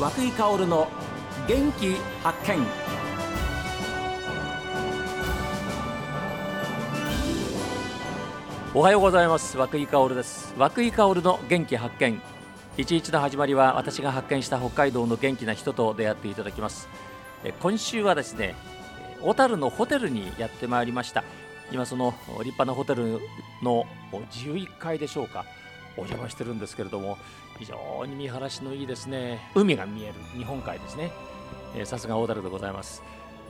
和久井薫の元気発見。おはようございます。和久井薫です。和久井薫の元気発見。一日の始まりは私が発見した北海道の元気な人と出会っていただきます。今週はですね小樽のホテルにやってまいりました。今その立派なホテルの11階でしょうか。お邪魔してるんですけれども非常に見晴らしのいいですね。海が見える日本海ですね。さすが小樽でございます。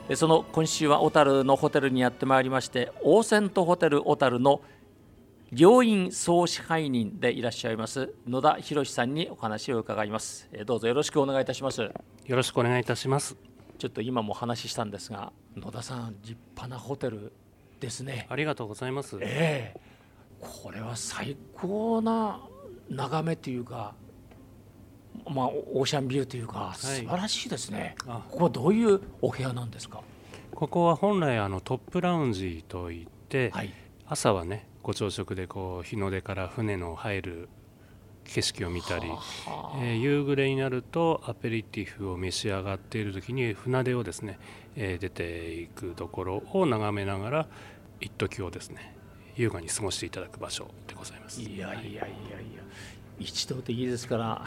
でその今週は小樽のホテルにやってまいりましてオーセントホテル小樽の病院総支配人でいらっしゃいます野田博さんにお話を伺います。どうぞよろしくお願いいたします。よろしくお願いいたします。ちょっと今も話したんですが野田さん立派なホテルですね。ありがとうございます。ええこれは最高な眺めというかまあ、オーシャンビューというか素晴らしいですね、はい、ここはどういうお部屋なんですか？ここは本来あのトップラウンジといって、はい、朝はねご朝食でこう日の出から船の入る景色を見たり、はあ、えー、夕暮れになるとアペリティフを召し上がっている時に船出をですね、えー、出ていくところを眺めながら一時をですね優雅に過ごしていただく場所でございます。いやいやいやいや。一度でいいですから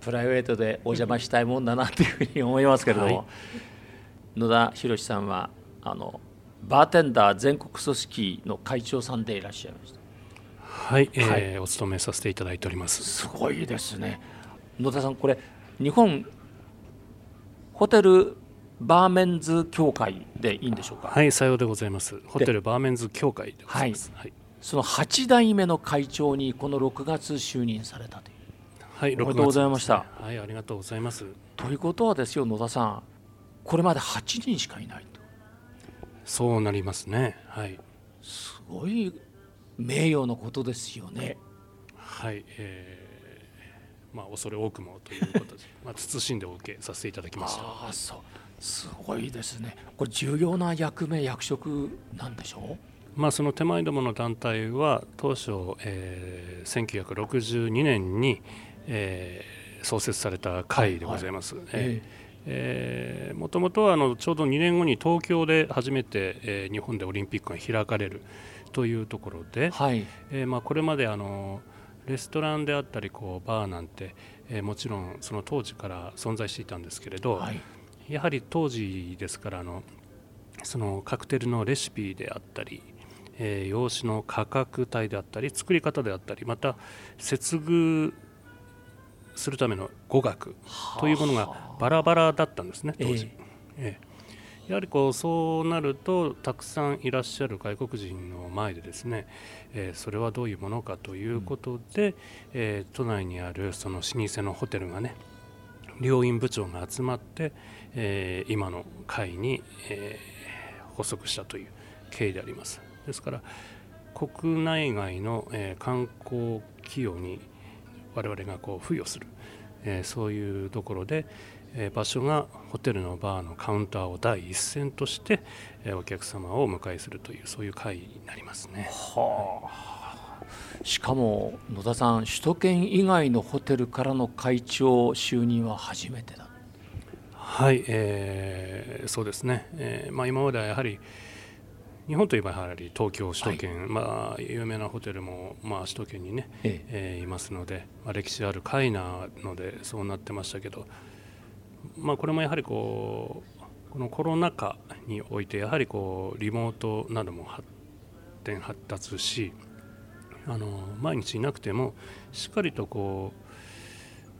プライベートでお邪魔したいもんだなというふうに思いますけれども、はい、野田博さんはあのバーテンダー全国組織の会長さんでいらっしゃいました。はい、えー、お勤めさせていただいております。すごいですね。野田さんこれ日本ホテルバーメンズ協会でいいんでしょうか？はいさようでございますホテルバーメンズ協会でございます、はい、その8代目の会長にこの6月就任されたというはい、ありがとうございました。はい、ありがとうございます。ということはですよ、野田さん、これまで8人しかいないと。そうなりますね。はい。すごい名誉のことですよね。はい、えー、まあ恐れ多くもということで、まあ慎んでお受けさせていただきました。ああ、そう。すごいですね。これ重要な役目役職なんでしょう？まあ、その手前どもの団体は当初、えー、1962年に、えー、創設された会でございます。もともとはあのちょうど2年後に東京で初めて、えー、日本でオリンピックが開かれるというところで、はい、えー、まあ、これまであのレストランであったりこうバーなんて、えー、もちろんその当時から存在していたんですけれど、はい、やはり当時ですからあのそのカクテルのレシピであったり、えー、用紙の価格帯であったり作り方であったりまた接遇するための語学というものがバラバラだったんですね当時、ええ。やはりこうそうなるとたくさんいらっしゃる外国人の前でですね、えー、それはどういうものかということで、うん、えー、都内にあるその老舗のホテルがね両院部長が集まって、えー、今の会に、え発足したという経緯でありますですから国内外の、え観光企業に我々がこう付与する、えー、そういうところで、えー、場所がホテルのバーのカウンターを第一線として、えー、お客様をお迎えするというそういう会になりますね。はあ、しかも野田さん首都圏以外のホテルからの会長就任は初めてだ。はい、えー、そうですね、えーまあ、今まではやはり日本といえばやはり東京、首都圏、はい、まあ、有名なホテルも、まあ、首都圏にね、ええ。えー、いますので、まあ、歴史ある会なのでそうなってましたけど、まあ、これもやはりこうこのコロナ禍においてやはりこうリモートなども発展発達しあの毎日いなくてもしっかりとこう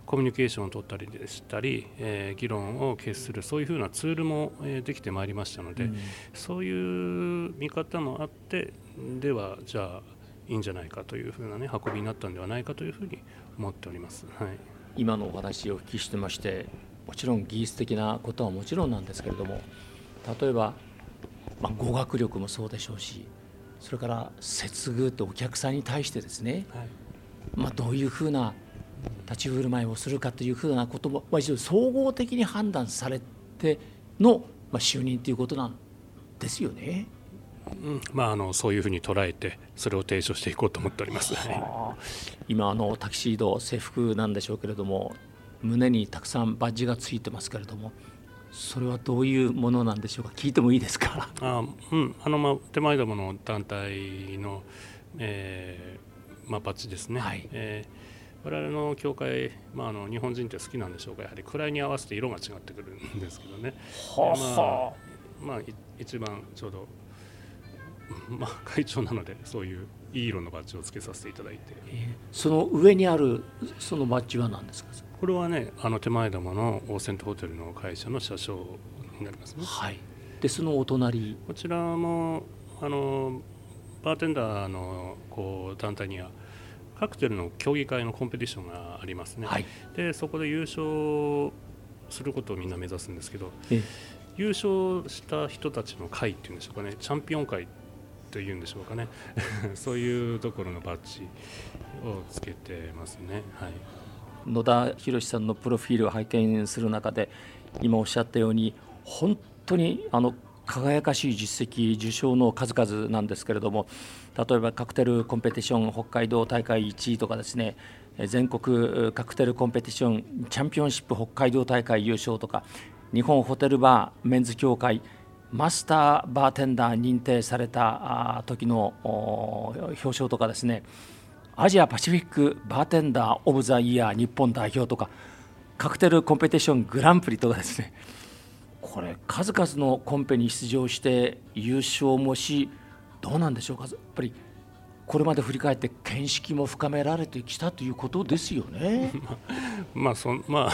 コミュニケーションを取ったりでしたり、えー、議論を決するそういうふうなツールも、えー、できてまいりましたので、うん、そういう見方もあってではじゃあいいんじゃないかというふうな、ね、運びになったんではないかというふうに思っております、はい、今のお話をお聞きしてましてもちろん技術的なことはもちろんなんですけれども例えば、まあ、語学力もそうでしょうしそれから接遇ってお客さんに対してですね、はい、まあ、どういうふうな立ち振る舞いをするかというふうなことも、まあ、一応総合的に判断されての、まあ、就任ということなんですよね。うん。まあ、あのそういうふうに捉えてそれを提唱していこうと思っております、は今あのタキシード制服なんでしょうけれども胸にたくさんバッジがついてますけれどもそれはどういうものなんでしょうか？聞いてもいいですか？あうん。あの、まあ、手前どもの団体の、えーまあ、バッジですね、はい。えー、我々の教会、まあ、あの日本人って好きなんでしょうか？やはり位に合わせて色が違ってくるんですけどね。はまあ、まあ、一番ちょうど、まあ、会長なのでそういういい色のバッジをつけさせていただいて、えー、その上にあるそのバッジは何ですか？これはねあの手前玉のオーセントホテルの会社の社長になりますね。はい、でそのお隣？こちらもあのバーテンダーのこう団体にはカクテルの競技会のコンペティションがありますね。はい、でそこで優勝することをみんな目指すんですけど、優勝した人たちの会っていうんでしょうかね。チャンピオン会というんでしょうかね。そういうところのバッジをつけてますね。はい野田博さんのプロフィールを拝見する中で今おっしゃったように本当にあの輝かしい実績受賞の数々なんですけれども例えばカクテルコンペティション北海道大会1位とかですね全国カクテルコンペティションチャンピオンシップ北海道大会優勝とか日本ホテルバーメンズ協会マスターバーテンダー認定された時の表彰とかですねアジアパシフィックバーテンダー・オブ・ザ・イヤー日本代表とかカクテルコンペティショングランプリとかですね。これ数々のコンペに出場して優勝もしどうなんでしょうか。やっぱりこれまで振り返って見識も深められてきたということですよね。まあそまあ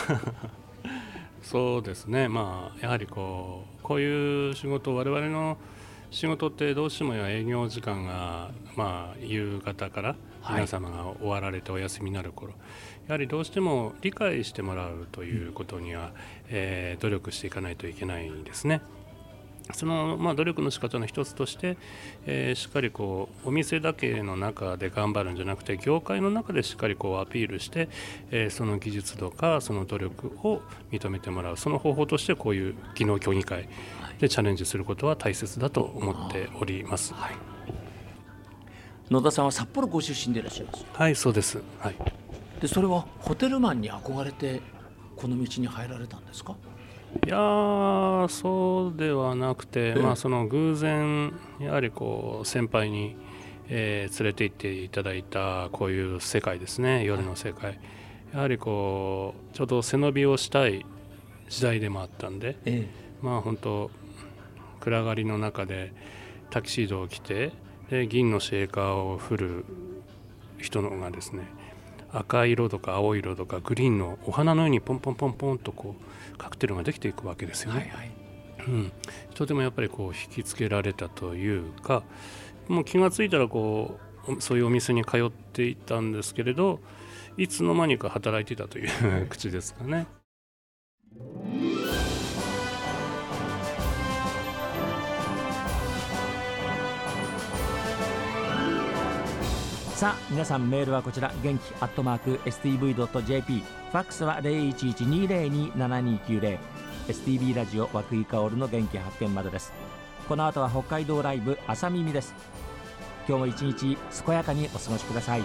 そうですね。まあやはりこうこういう仕事我々の仕事ってどうしても営業時間がまあ夕方から皆様が終わられてお休みになる頃、はい、やはりどうしても理解してもらうということには、えー、努力していかないといけないんですね。その、まあ、努力の仕方の一つとして、えー、しっかりこうお店だけの中で頑張るんじゃなくて業界の中でしっかりこうアピールして、えー、その技術とかその努力を認めてもらう。その方法としてこういう技能協議会でチャレンジすることは大切だと思っております。はい。野田さんは札幌ご出身でいらっしゃいますはいそうです。はい。でそれはホテルマンに憧れてこの道に入られたんですか？いやそうではなくて、まあ、その偶然やはりこう先輩に、えー、連れて行っていただいたこういう世界ですね。夜の世界。やはりこうちょうど背伸びをしたい時代でもあったんで、ええ、まあ本当暗がりの中でタキシードを着てで銀のシェーカーを振る人のがですね赤色とか青色とかグリーンのお花のようにポンポンポンポンとこうカクテルができていくわけですよね。はいはいうん、とてもやっぱりこう引きつけられたというかもう気が付いたらこうそういうお店に通っていたんですけれどいつの間にか働いていたという 口ですかね。さあ皆さんメールはこちら元気アットマーク STV.jp ファックスは0112027290 STV ラジオ和久井薫の元気発見までです。この後は北海道ライブ朝耳です。今日も一日健やかにお過ごしください。